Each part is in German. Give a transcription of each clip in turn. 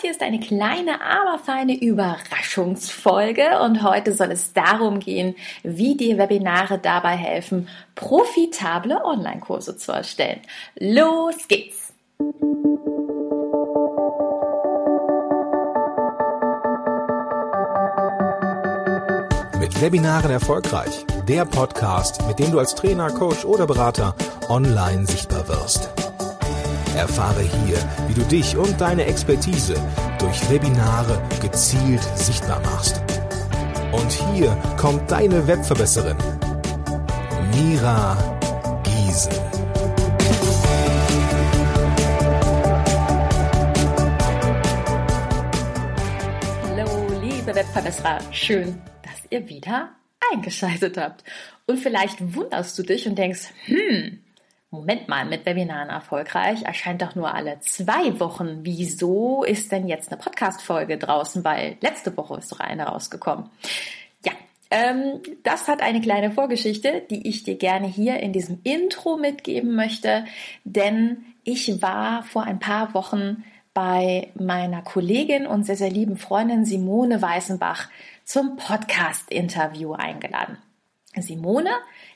Hier ist eine kleine, aber feine Überraschungsfolge und heute soll es darum gehen, wie dir Webinare dabei helfen, profitable Online-Kurse zu erstellen. Los geht's! Mit Webinaren erfolgreich. Der Podcast, mit dem du als Trainer, Coach oder Berater online sichtbar wirst. Erfahre hier, wie du dich und deine Expertise durch Webinare gezielt sichtbar machst. Und hier kommt deine Webverbesserin, Mira Giesen. Hallo, liebe Webverbesserer. Schön, dass ihr wieder eingeschaltet habt. Und vielleicht wunderst du dich und denkst, hm, Moment mal, mit Webinaren erfolgreich erscheint doch nur alle zwei Wochen. Wieso ist denn jetzt eine Podcast-Folge draußen? Weil letzte Woche ist doch eine rausgekommen. Ja, ähm, das hat eine kleine Vorgeschichte, die ich dir gerne hier in diesem Intro mitgeben möchte, denn ich war vor ein paar Wochen bei meiner Kollegin und sehr, sehr lieben Freundin Simone Weißenbach zum Podcast-Interview eingeladen. Simone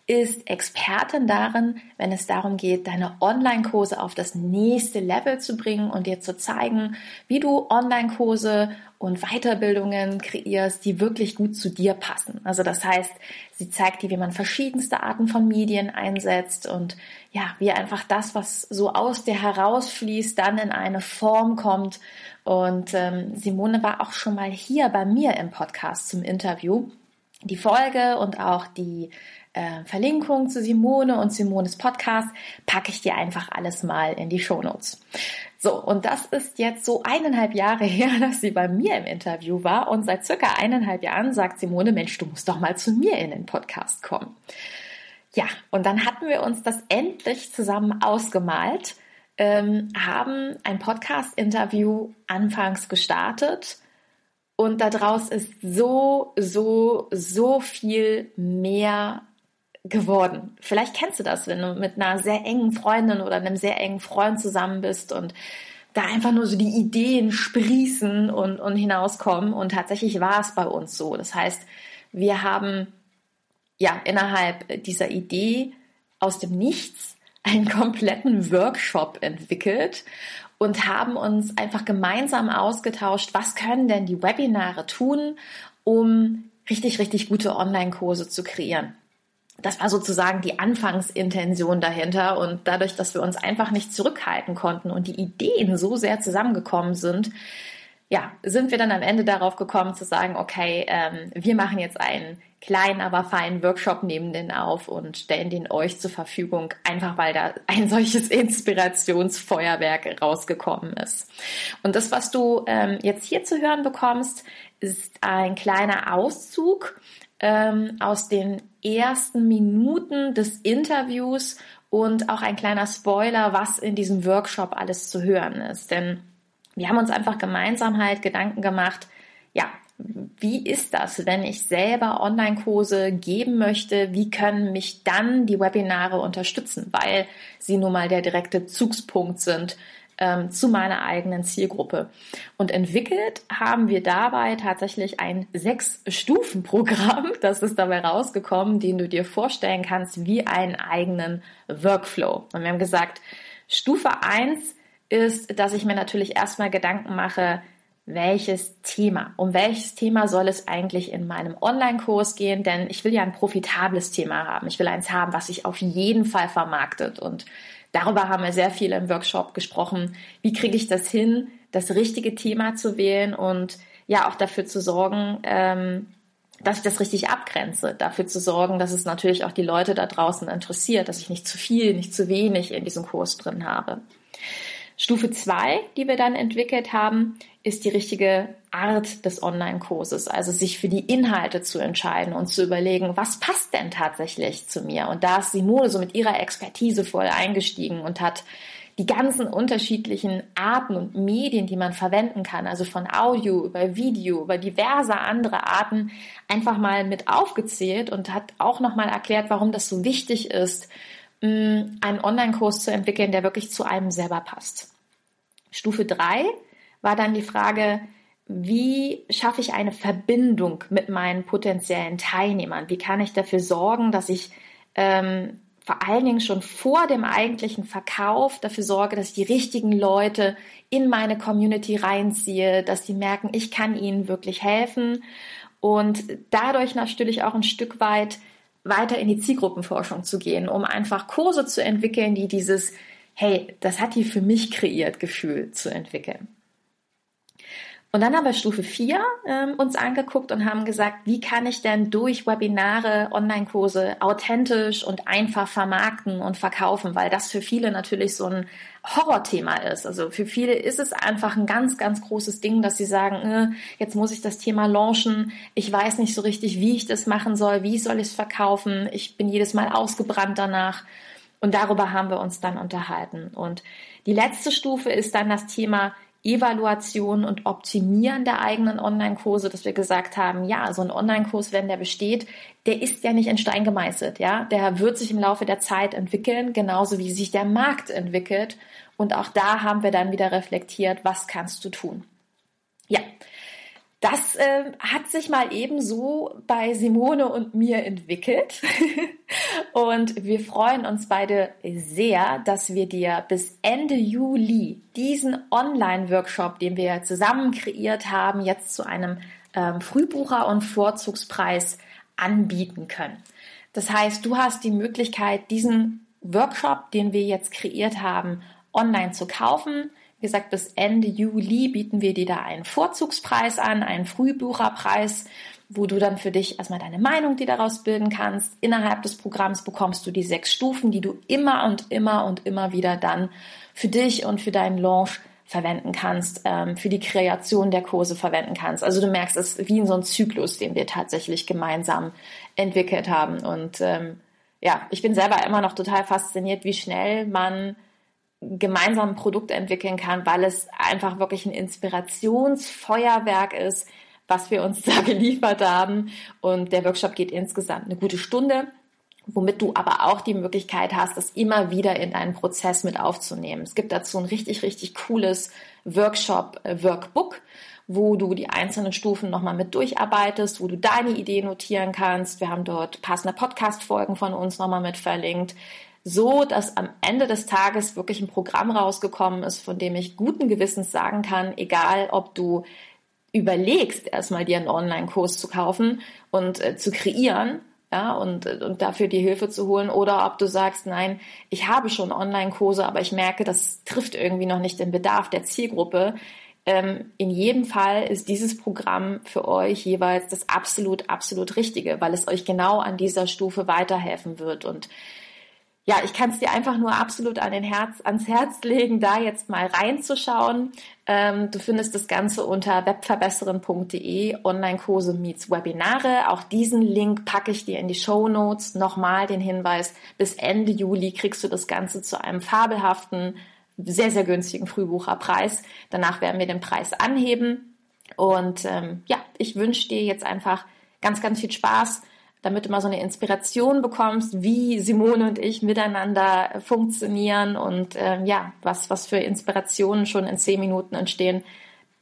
ist Expertin darin, wenn es darum geht, deine Online-Kurse auf das nächste Level zu bringen und dir zu zeigen, wie du Online-Kurse und Weiterbildungen kreierst, die wirklich gut zu dir passen. Also das heißt, sie zeigt dir, wie man verschiedenste Arten von Medien einsetzt und ja, wie einfach das, was so aus dir herausfließt, dann in eine Form kommt. Und ähm, Simone war auch schon mal hier bei mir im Podcast zum Interview. Die Folge und auch die äh, Verlinkung zu Simone und Simones Podcast packe ich dir einfach alles mal in die Shownotes. So, und das ist jetzt so eineinhalb Jahre her, dass sie bei mir im Interview war. Und seit circa eineinhalb Jahren sagt Simone, Mensch, du musst doch mal zu mir in den Podcast kommen. Ja, und dann hatten wir uns das endlich zusammen ausgemalt, ähm, haben ein Podcast-Interview anfangs gestartet und daraus ist so, so, so viel mehr geworden. Vielleicht kennst du das, wenn du mit einer sehr engen Freundin oder einem sehr engen Freund zusammen bist und da einfach nur so die Ideen sprießen und, und hinauskommen. Und tatsächlich war es bei uns so. Das heißt, wir haben ja innerhalb dieser Idee aus dem Nichts einen kompletten Workshop entwickelt und haben uns einfach gemeinsam ausgetauscht, was können denn die Webinare tun, um richtig, richtig gute Online-Kurse zu kreieren. Das war sozusagen die Anfangsintention dahinter und dadurch, dass wir uns einfach nicht zurückhalten konnten und die Ideen so sehr zusammengekommen sind, ja, sind wir dann am Ende darauf gekommen zu sagen, okay, ähm, wir machen jetzt einen kleinen, aber feinen Workshop neben den auf und stellen den euch zur Verfügung, einfach weil da ein solches Inspirationsfeuerwerk rausgekommen ist. Und das, was du ähm, jetzt hier zu hören bekommst, ist ein kleiner Auszug ähm, aus den ersten Minuten des Interviews und auch ein kleiner Spoiler, was in diesem Workshop alles zu hören ist. Denn wir haben uns einfach gemeinsam halt Gedanken gemacht, ja, wie ist das, wenn ich selber Online-Kurse geben möchte? Wie können mich dann die Webinare unterstützen? Weil sie nun mal der direkte Zugspunkt sind ähm, zu meiner eigenen Zielgruppe. Und entwickelt haben wir dabei tatsächlich ein Sechs-Stufen-Programm, das ist dabei rausgekommen, den du dir vorstellen kannst wie einen eigenen Workflow. Und wir haben gesagt, Stufe eins ist, dass ich mir natürlich erstmal Gedanken mache, welches Thema, um welches Thema soll es eigentlich in meinem Online-Kurs gehen, denn ich will ja ein profitables Thema haben. Ich will eins haben, was sich auf jeden Fall vermarktet und Darüber haben wir sehr viel im Workshop gesprochen. Wie kriege ich das hin, das richtige Thema zu wählen und ja auch dafür zu sorgen, ähm, dass ich das richtig abgrenze, dafür zu sorgen, dass es natürlich auch die Leute da draußen interessiert, dass ich nicht zu viel, nicht zu wenig in diesem Kurs drin habe. Stufe zwei, die wir dann entwickelt haben, ist die richtige Art des Online-Kurses, also sich für die Inhalte zu entscheiden und zu überlegen, was passt denn tatsächlich zu mir? Und da ist Simone so mit ihrer Expertise voll eingestiegen und hat die ganzen unterschiedlichen Arten und Medien, die man verwenden kann, also von Audio über Video, über diverse andere Arten, einfach mal mit aufgezählt und hat auch nochmal erklärt, warum das so wichtig ist, einen Online-Kurs zu entwickeln, der wirklich zu einem selber passt. Stufe drei war dann die Frage, wie schaffe ich eine Verbindung mit meinen potenziellen Teilnehmern? Wie kann ich dafür sorgen, dass ich ähm, vor allen Dingen schon vor dem eigentlichen Verkauf dafür sorge, dass ich die richtigen Leute in meine Community reinziehe, dass die merken, ich kann ihnen wirklich helfen und dadurch natürlich auch ein Stück weit weiter in die Zielgruppenforschung zu gehen, um einfach Kurse zu entwickeln, die dieses, hey, das hat die für mich kreiert Gefühl zu entwickeln. Und dann haben wir Stufe 4 ähm, uns angeguckt und haben gesagt, wie kann ich denn durch Webinare, Online-Kurse authentisch und einfach vermarkten und verkaufen, weil das für viele natürlich so ein Horrorthema ist. Also für viele ist es einfach ein ganz, ganz großes Ding, dass sie sagen, äh, jetzt muss ich das Thema launchen, ich weiß nicht so richtig, wie ich das machen soll, wie soll ich es verkaufen, ich bin jedes Mal ausgebrannt danach. Und darüber haben wir uns dann unterhalten. Und die letzte Stufe ist dann das Thema, Evaluation und Optimieren der eigenen Online-Kurse, dass wir gesagt haben, ja, so ein Online-Kurs, wenn der besteht, der ist ja nicht in Stein gemeißelt, ja, der wird sich im Laufe der Zeit entwickeln, genauso wie sich der Markt entwickelt. Und auch da haben wir dann wieder reflektiert, was kannst du tun? Ja, das äh, hat sich mal ebenso bei Simone und mir entwickelt. und wir freuen uns beide sehr, dass wir dir bis Ende Juli diesen Online-Workshop, den wir zusammen kreiert haben, jetzt zu einem ähm, Frühbucher- und Vorzugspreis anbieten können. Das heißt, du hast die Möglichkeit, diesen Workshop, den wir jetzt kreiert haben, online zu kaufen wie gesagt, bis Ende Juli bieten wir dir da einen Vorzugspreis an, einen Frühbucherpreis, wo du dann für dich erstmal deine Meinung die daraus bilden kannst. Innerhalb des Programms bekommst du die sechs Stufen, die du immer und immer und immer wieder dann für dich und für deinen Launch verwenden kannst, ähm, für die Kreation der Kurse verwenden kannst. Also du merkst, es ist wie in so ein Zyklus, den wir tatsächlich gemeinsam entwickelt haben. Und ähm, ja, ich bin selber immer noch total fasziniert, wie schnell man gemeinsam ein Produkt entwickeln kann, weil es einfach wirklich ein Inspirationsfeuerwerk ist, was wir uns da geliefert haben. Und der Workshop geht insgesamt eine gute Stunde, womit du aber auch die Möglichkeit hast, das immer wieder in deinen Prozess mit aufzunehmen. Es gibt dazu ein richtig, richtig cooles Workshop-Workbook, wo du die einzelnen Stufen nochmal mit durcharbeitest, wo du deine Idee notieren kannst. Wir haben dort passende Podcast-Folgen von uns nochmal mit verlinkt so, dass am Ende des Tages wirklich ein Programm rausgekommen ist, von dem ich guten Gewissens sagen kann, egal ob du überlegst, erstmal dir einen Online-Kurs zu kaufen und äh, zu kreieren, ja, und, und dafür die Hilfe zu holen, oder ob du sagst, nein, ich habe schon Online-Kurse, aber ich merke, das trifft irgendwie noch nicht den Bedarf der Zielgruppe. Ähm, in jedem Fall ist dieses Programm für euch jeweils das absolut, absolut Richtige, weil es euch genau an dieser Stufe weiterhelfen wird. Und ja, ich kann es dir einfach nur absolut an den Herz, ans Herz legen, da jetzt mal reinzuschauen. Ähm, du findest das Ganze unter webverbesseren.de Online-Kurse meets Webinare. Auch diesen Link packe ich dir in die Show Notes. Nochmal den Hinweis, bis Ende Juli kriegst du das Ganze zu einem fabelhaften, sehr, sehr günstigen Frühbucherpreis. Danach werden wir den Preis anheben. Und ähm, ja, ich wünsche dir jetzt einfach ganz, ganz viel Spaß damit du mal so eine Inspiration bekommst, wie Simone und ich miteinander funktionieren und ähm, ja, was, was für Inspirationen schon in zehn Minuten entstehen.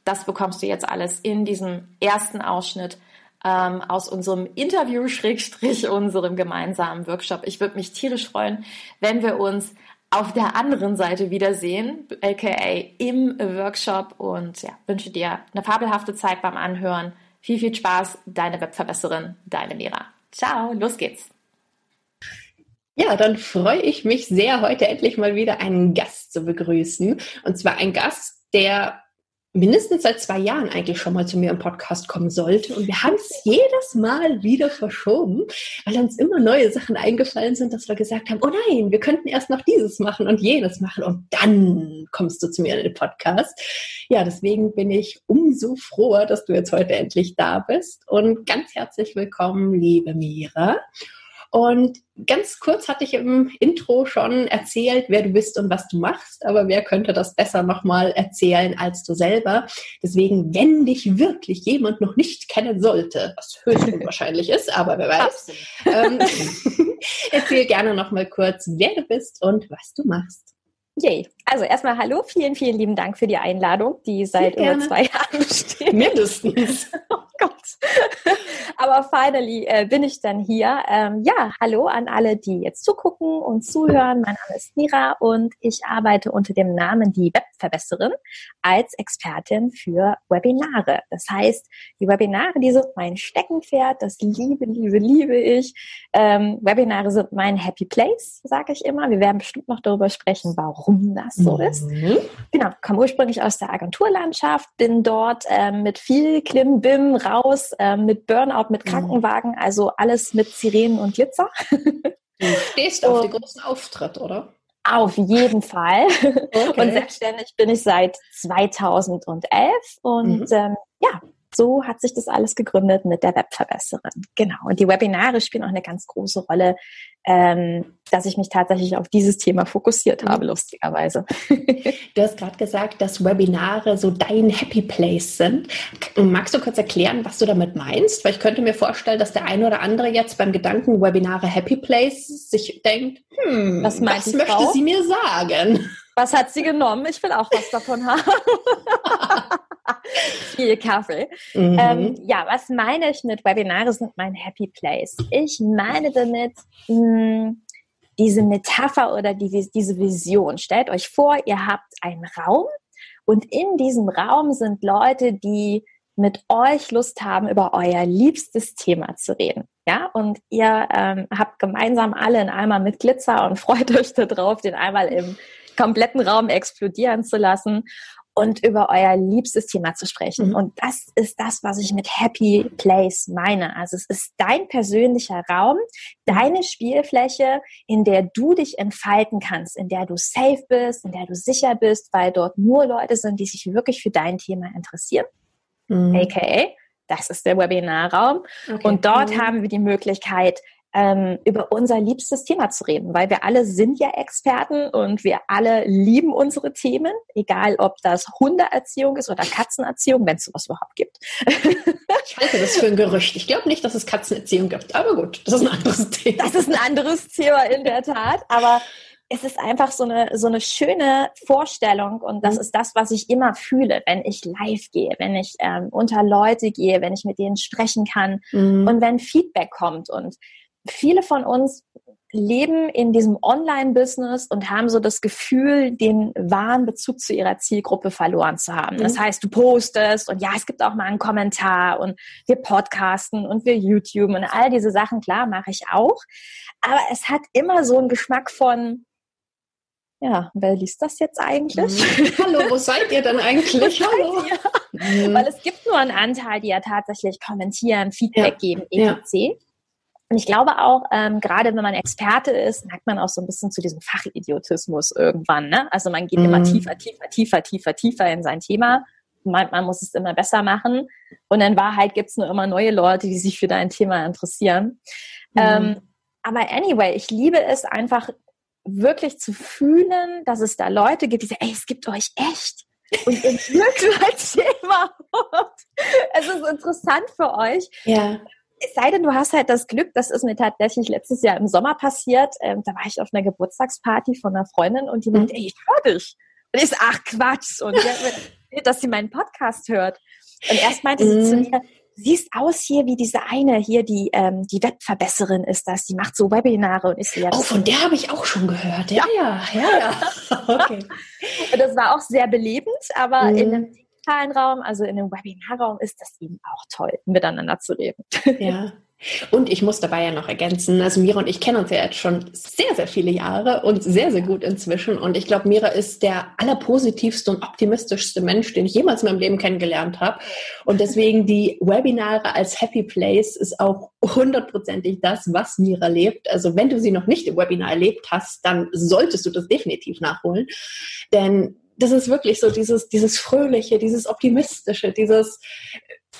Das bekommst du jetzt alles in diesem ersten Ausschnitt ähm, aus unserem Interview, Schrägstrich, unserem gemeinsamen Workshop. Ich würde mich tierisch freuen, wenn wir uns auf der anderen Seite wiedersehen, aka im Workshop und ja, wünsche dir eine fabelhafte Zeit beim Anhören. Viel, viel Spaß, deine Webverbesserin, deine Mira. Ciao, los geht's. Ja, dann freue ich mich sehr, heute endlich mal wieder einen Gast zu begrüßen. Und zwar ein Gast, der mindestens seit zwei Jahren eigentlich schon mal zu mir im Podcast kommen sollte. Und wir haben es jedes Mal wieder verschoben, weil uns immer neue Sachen eingefallen sind, dass wir gesagt haben, oh nein, wir könnten erst noch dieses machen und jenes machen und dann kommst du zu mir in den Podcast. Ja, deswegen bin ich umso froher, dass du jetzt heute endlich da bist und ganz herzlich willkommen, liebe Mira. Und ganz kurz hatte ich im Intro schon erzählt, wer du bist und was du machst, aber wer könnte das besser nochmal erzählen als du selber? Deswegen, wenn dich wirklich jemand noch nicht kennen sollte, was höchst unwahrscheinlich ist, aber wer weiß, ähm, erzähl gerne nochmal kurz, wer du bist und was du machst. Yay. Also erstmal hallo, vielen, vielen lieben Dank für die Einladung, die seit über zwei Jahren besteht. Mindestens. oh Gott. Aber finally äh, bin ich dann hier. Ähm, ja, hallo an alle, die jetzt zugucken und zuhören. Mein Name ist Mira und ich arbeite unter dem Namen die Webverbesserin als Expertin für Webinare. Das heißt, die Webinare, die sind mein Steckenpferd, das liebe, liebe, liebe ich. Ähm, Webinare sind mein Happy Place, sage ich immer. Wir werden bestimmt noch darüber sprechen, warum das so ist. Mhm. Genau, komme ursprünglich aus der Agenturlandschaft, bin dort ähm, mit viel Klimbim raus, ähm, mit Burnout, mit mhm. Krankenwagen, also alles mit Sirenen und Glitzer. Du stehst auf den großen Auftritt, oder? Auf jeden Fall. Okay. Und selbstständig bin ich seit 2011 und mhm. ähm, ja, so hat sich das alles gegründet mit der Webverbesserin. Genau. Und die Webinare spielen auch eine ganz große Rolle, ähm, dass ich mich tatsächlich auf dieses Thema fokussiert mhm. habe, lustigerweise. Du hast gerade gesagt, dass Webinare so dein Happy Place sind. Magst du kurz erklären, was du damit meinst? Weil ich könnte mir vorstellen, dass der eine oder andere jetzt beim Gedanken Webinare Happy Place sich denkt, hm, was, was möchte Frau? sie mir sagen? Was hat sie genommen? Ich will auch was davon haben. Viel Kaffee. Mhm. Ähm, ja, was meine ich mit Webinare sind mein Happy Place? Ich meine damit mh, hm, diese Metapher oder die, diese Vision. Stellt euch vor, ihr habt einen Raum und in diesem Raum sind Leute, die mit euch Lust haben, über euer liebstes Thema zu reden. Ja, und ihr ähm, habt gemeinsam alle einen Eimer mit Glitzer und freut euch darauf, den einmal im kompletten Raum explodieren zu lassen und über euer liebstes Thema zu sprechen. Mhm. Und das ist das, was ich mit Happy Place meine. Also es ist dein persönlicher Raum, deine Spielfläche, in der du dich entfalten kannst, in der du safe bist, in der du sicher bist, weil dort nur Leute sind, die sich wirklich für dein Thema interessieren. Mhm. AKA, das ist der Webinarraum. Okay. Und dort mhm. haben wir die Möglichkeit, ähm, über unser liebstes Thema zu reden, weil wir alle sind ja Experten und wir alle lieben unsere Themen, egal ob das Hundeerziehung ist oder Katzenerziehung, wenn es sowas überhaupt gibt. ich halte das für ein Gerücht. Ich glaube nicht, dass es Katzenerziehung gibt, aber gut, das ist ein anderes Thema. Das ist ein anderes Thema in der Tat, aber es ist einfach so eine, so eine schöne Vorstellung und das mhm. ist das, was ich immer fühle, wenn ich live gehe, wenn ich ähm, unter Leute gehe, wenn ich mit denen sprechen kann mhm. und wenn Feedback kommt und viele von uns leben in diesem Online-Business und haben so das Gefühl, den wahren Bezug zu ihrer Zielgruppe verloren zu haben. Das mhm. heißt, du postest und ja, es gibt auch mal einen Kommentar und wir podcasten und wir YouTube und all diese Sachen, klar, mache ich auch. Aber es hat immer so einen Geschmack von, ja, wer liest das jetzt eigentlich? Mhm. Hallo, wo seid ihr denn eigentlich? Hallo. Mhm. Weil es gibt nur einen Anteil, die ja tatsächlich kommentieren, Feedback ja. geben, etc. Ja. Und ich glaube auch, ähm, gerade wenn man Experte ist, neigt man auch so ein bisschen zu diesem Fachidiotismus irgendwann. Ne? Also man geht mhm. immer tiefer, tiefer, tiefer, tiefer, tiefer in sein Thema. Man, man muss es immer besser machen. Und in Wahrheit gibt es nur immer neue Leute, die sich für dein Thema interessieren. Mhm. Ähm, aber anyway, ich liebe es einfach wirklich zu fühlen, dass es da Leute gibt, die sagen, ey, es gibt euch echt. Und ihr mögt mein Thema. es ist interessant für euch. Ja es sei denn, du hast halt das Glück, das ist mir tatsächlich letztes Jahr im Sommer passiert. Ähm, da war ich auf einer Geburtstagsparty von einer Freundin und die mhm. meinte, ey, ich höre dich. Und ich so, ach Quatsch. Und die hat mir erzählt, dass sie meinen Podcast hört. Und erst meinte mhm. sie zu mhm. mir, siehst aus hier wie diese eine hier, die ähm, die Webverbesserin ist das, die macht so Webinare und ist ja. Oh, von der habe ich auch schon gehört. Ja, ja, ja, ja. okay. und das war auch sehr belebend, aber mhm. in einem digitalen Raum, also in einem Webinarraum, ist das eben auch toll, miteinander zu reden. Ja. Und ich muss dabei ja noch ergänzen, also Mira und ich kennen uns ja jetzt schon sehr, sehr viele Jahre und sehr, sehr gut inzwischen. Und ich glaube, Mira ist der allerpositivste und optimistischste Mensch, den ich jemals in meinem Leben kennengelernt habe. Und deswegen die Webinare als Happy Place ist auch hundertprozentig das, was Mira lebt. Also wenn du sie noch nicht im Webinar erlebt hast, dann solltest du das definitiv nachholen. Denn das ist wirklich so dieses, dieses Fröhliche, dieses Optimistische, dieses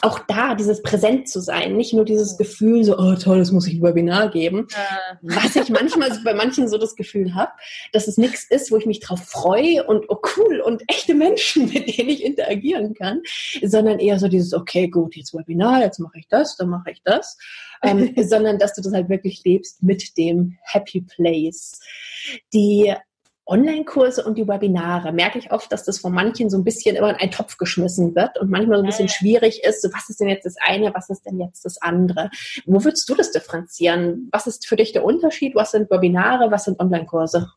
auch da, dieses präsent zu sein, nicht nur dieses Gefühl, so, oh toll, das muss ich ein Webinar geben, ja. was ich manchmal bei manchen so das Gefühl habe, dass es nichts ist, wo ich mich drauf freue und oh cool und echte Menschen, mit denen ich interagieren kann, sondern eher so dieses, okay, gut, jetzt Webinar, jetzt mache ich das, dann mache ich das, ähm, sondern dass du das halt wirklich lebst mit dem Happy Place. Die Online-Kurse und die Webinare merke ich oft, dass das von manchen so ein bisschen immer in einen Topf geschmissen wird und manchmal so ein bisschen schwierig ist, so was ist denn jetzt das eine, was ist denn jetzt das andere? Wo würdest du das differenzieren? Was ist für dich der Unterschied? Was sind Webinare, was sind Online-Kurse?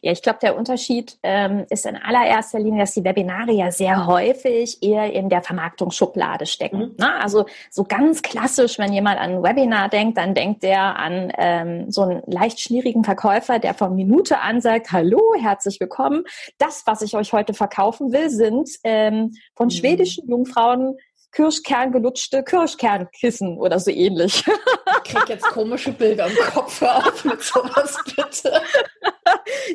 Ja, ich glaube, der Unterschied ähm, ist in allererster Linie, dass die Webinare ja sehr häufig eher in der Vermarktungsschublade stecken. Mhm. Ne? Also so ganz klassisch, wenn jemand an ein Webinar denkt, dann denkt der an ähm, so einen leicht schnierigen Verkäufer, der von Minute an sagt, hallo, herzlich willkommen. Das, was ich euch heute verkaufen will, sind ähm, von mhm. schwedischen Jungfrauen Kirschkerngelutschte Kirschkernkissen oder so ähnlich. Ich krieg jetzt komische Bilder im Kopf. Hör auf mit sowas, bitte.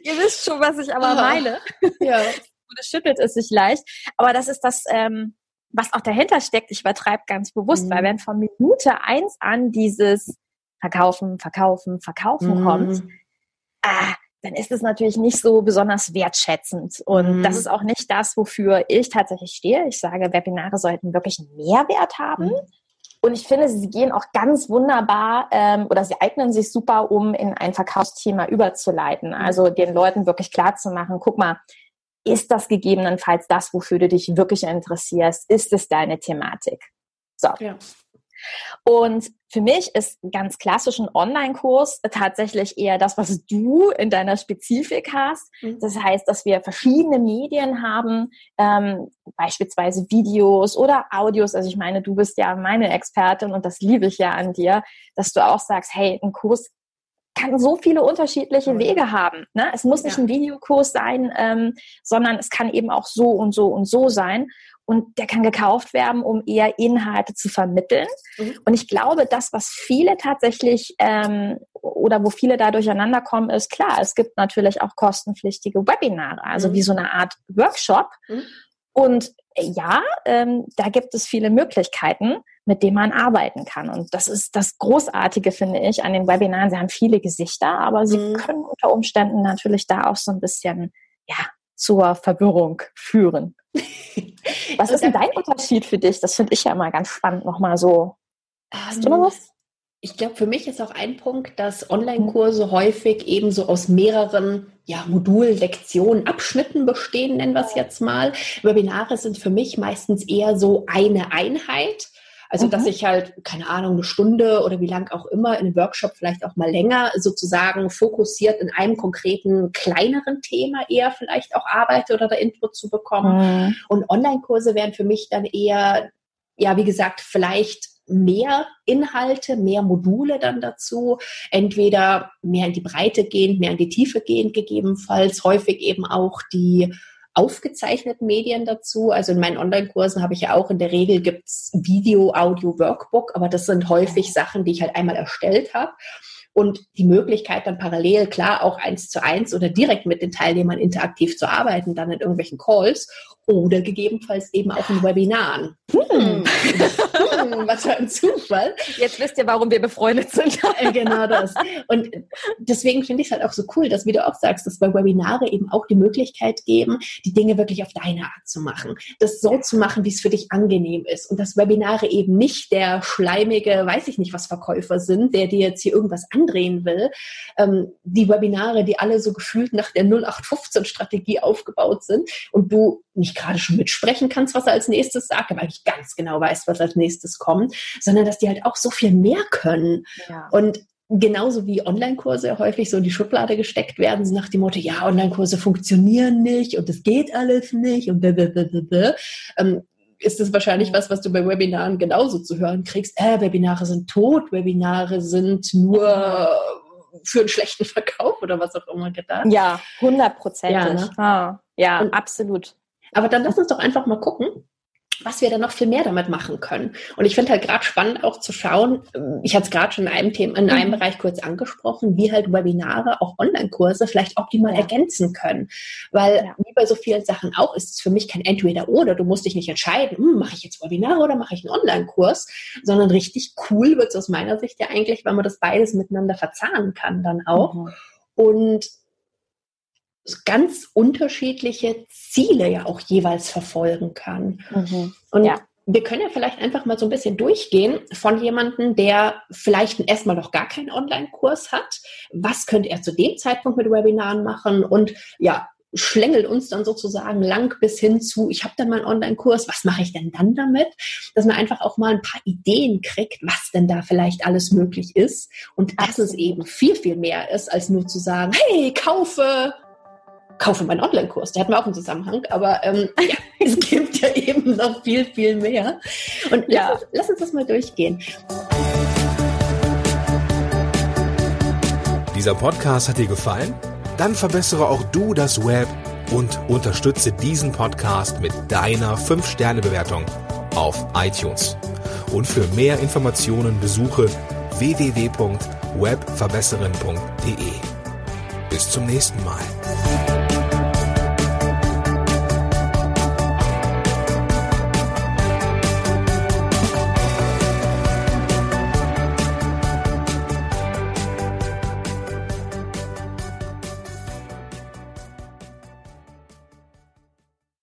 Ihr wisst schon, was ich aber meine. Ja. Und es schüttelt es sich leicht. Aber das ist das, ähm, was auch dahinter steckt. Ich übertreibe ganz bewusst, mhm. weil wenn von Minute eins an dieses Verkaufen, Verkaufen, Verkaufen mhm. kommt, ah, dann ist es natürlich nicht so besonders wertschätzend. Und mhm. das ist auch nicht das, wofür ich tatsächlich stehe. Ich sage, Webinare sollten wirklich einen Mehrwert haben. Mhm. Und ich finde, sie gehen auch ganz wunderbar ähm, oder sie eignen sich super, um in ein Verkaufsthema überzuleiten. Mhm. Also den Leuten wirklich klar zu machen, guck mal, ist das gegebenenfalls das, wofür du dich wirklich interessierst? Ist es deine Thematik? So. Ja. Und für mich ist ganz klassisch ein Online-Kurs tatsächlich eher das, was du in deiner Spezifik hast. Mhm. Das heißt, dass wir verschiedene Medien haben, ähm, beispielsweise Videos oder Audios. Also ich meine, du bist ja meine Expertin und das liebe ich ja an dir, dass du auch sagst, hey, ein Kurs kann so viele unterschiedliche Wege haben. Ne? Es muss nicht ja. ein Videokurs sein, ähm, sondern es kann eben auch so und so und so sein und der kann gekauft werden, um eher Inhalte zu vermitteln. Mhm. Und ich glaube, das, was viele tatsächlich ähm, oder wo viele da durcheinander kommen, ist klar, es gibt natürlich auch kostenpflichtige Webinare, also mhm. wie so eine Art Workshop. Mhm. Und ja, ähm, da gibt es viele Möglichkeiten, mit denen man arbeiten kann. Und das ist das Großartige, finde ich, an den Webinaren. Sie haben viele Gesichter, aber sie mhm. können unter Umständen natürlich da auch so ein bisschen, ja, zur Verwirrung führen. Was ist denn dein Unterschied für dich? Das finde ich ja immer ganz spannend, nochmal so. Hast du noch was? Ich glaube, für mich ist auch ein Punkt, dass Online-Kurse häufig eben so aus mehreren ja, Modul-Lektionen, Abschnitten bestehen, nennen wir es jetzt mal. Webinare sind für mich meistens eher so eine Einheit. Also, mhm. dass ich halt, keine Ahnung, eine Stunde oder wie lang auch immer in einem Workshop vielleicht auch mal länger sozusagen fokussiert in einem konkreten kleineren Thema eher vielleicht auch arbeite oder da Input zu bekommen. Mhm. Und Online-Kurse wären für mich dann eher, ja, wie gesagt, vielleicht mehr Inhalte, mehr Module dann dazu, entweder mehr in die Breite gehend, mehr in die Tiefe gehend gegebenenfalls, häufig eben auch die aufgezeichneten Medien dazu. Also in meinen Online-Kursen habe ich ja auch in der Regel gibt's Video, Audio, Workbook, aber das sind häufig Sachen, die ich halt einmal erstellt habe. Und die Möglichkeit dann parallel, klar, auch eins zu eins oder direkt mit den Teilnehmern interaktiv zu arbeiten, dann in irgendwelchen Calls oder gegebenenfalls eben auch in Webinaren. Hm. hm, was für ein Zufall. Jetzt wisst ihr, warum wir befreundet sind. genau das. Und deswegen finde ich es halt auch so cool, dass, wie du auch sagst, dass bei Webinare eben auch die Möglichkeit geben, die Dinge wirklich auf deine Art zu machen. Das so zu machen, wie es für dich angenehm ist. Und dass Webinare eben nicht der schleimige, weiß ich nicht, was Verkäufer sind, der dir jetzt hier irgendwas andrehen will. Ähm, die Webinare, die alle so gefühlt nach der 0815-Strategie aufgebaut sind und du nicht gerade schon mitsprechen kannst, was er als nächstes sagt, aber eigentlich ganz genau weißt, was als nächstes kommt, sondern dass die halt auch so viel mehr können. Ja. Und genauso wie Online-Kurse häufig so in die Schublade gesteckt werden, so nach dem Motto, ja, Online-Kurse funktionieren nicht und es geht alles nicht und blablabla. Ähm, ist das wahrscheinlich was, was du bei Webinaren genauso zu hören kriegst. Äh, Webinare sind tot, Webinare sind nur für einen schlechten Verkauf oder was auch immer gedacht. Ja, hundertprozentig. Ja, ne? ah, ja absolut. Aber dann lass uns doch einfach mal gucken, was wir dann noch viel mehr damit machen können. Und ich finde halt gerade spannend auch zu schauen, ich hatte es gerade schon in einem Thema, in einem mhm. Bereich kurz angesprochen, wie halt Webinare, auch Online-Kurse vielleicht optimal ja. ergänzen können. Weil ja. wie bei so vielen Sachen auch, ist es für mich kein Entweder-Oder. Du musst dich nicht entscheiden, hm, mache ich jetzt Webinare oder mache ich einen Online-Kurs, sondern richtig cool wird es aus meiner Sicht ja eigentlich, wenn man das beides miteinander verzahnen kann dann auch. Mhm. Und ganz unterschiedliche Ziele ja auch jeweils verfolgen kann. Mhm. Und ja. wir können ja vielleicht einfach mal so ein bisschen durchgehen von jemandem, der vielleicht erstmal noch gar keinen Online-Kurs hat. Was könnte er zu dem Zeitpunkt mit Webinaren machen? Und ja, schlängelt uns dann sozusagen lang bis hin zu, ich habe dann mal einen Online-Kurs, was mache ich denn dann damit? Dass man einfach auch mal ein paar Ideen kriegt, was denn da vielleicht alles möglich ist und dass es eben viel, viel mehr ist, als nur zu sagen, hey, kaufe kaufe meinen Online-Kurs. Der hat mir auch einen Zusammenhang, aber ähm, ja, es gibt ja eben noch viel, viel mehr. Und ja. lass, uns, lass uns das mal durchgehen. Dieser Podcast hat dir gefallen? Dann verbessere auch du das Web und unterstütze diesen Podcast mit deiner 5-Sterne-Bewertung auf iTunes. Und für mehr Informationen besuche www.webverbesserin.de. Bis zum nächsten Mal.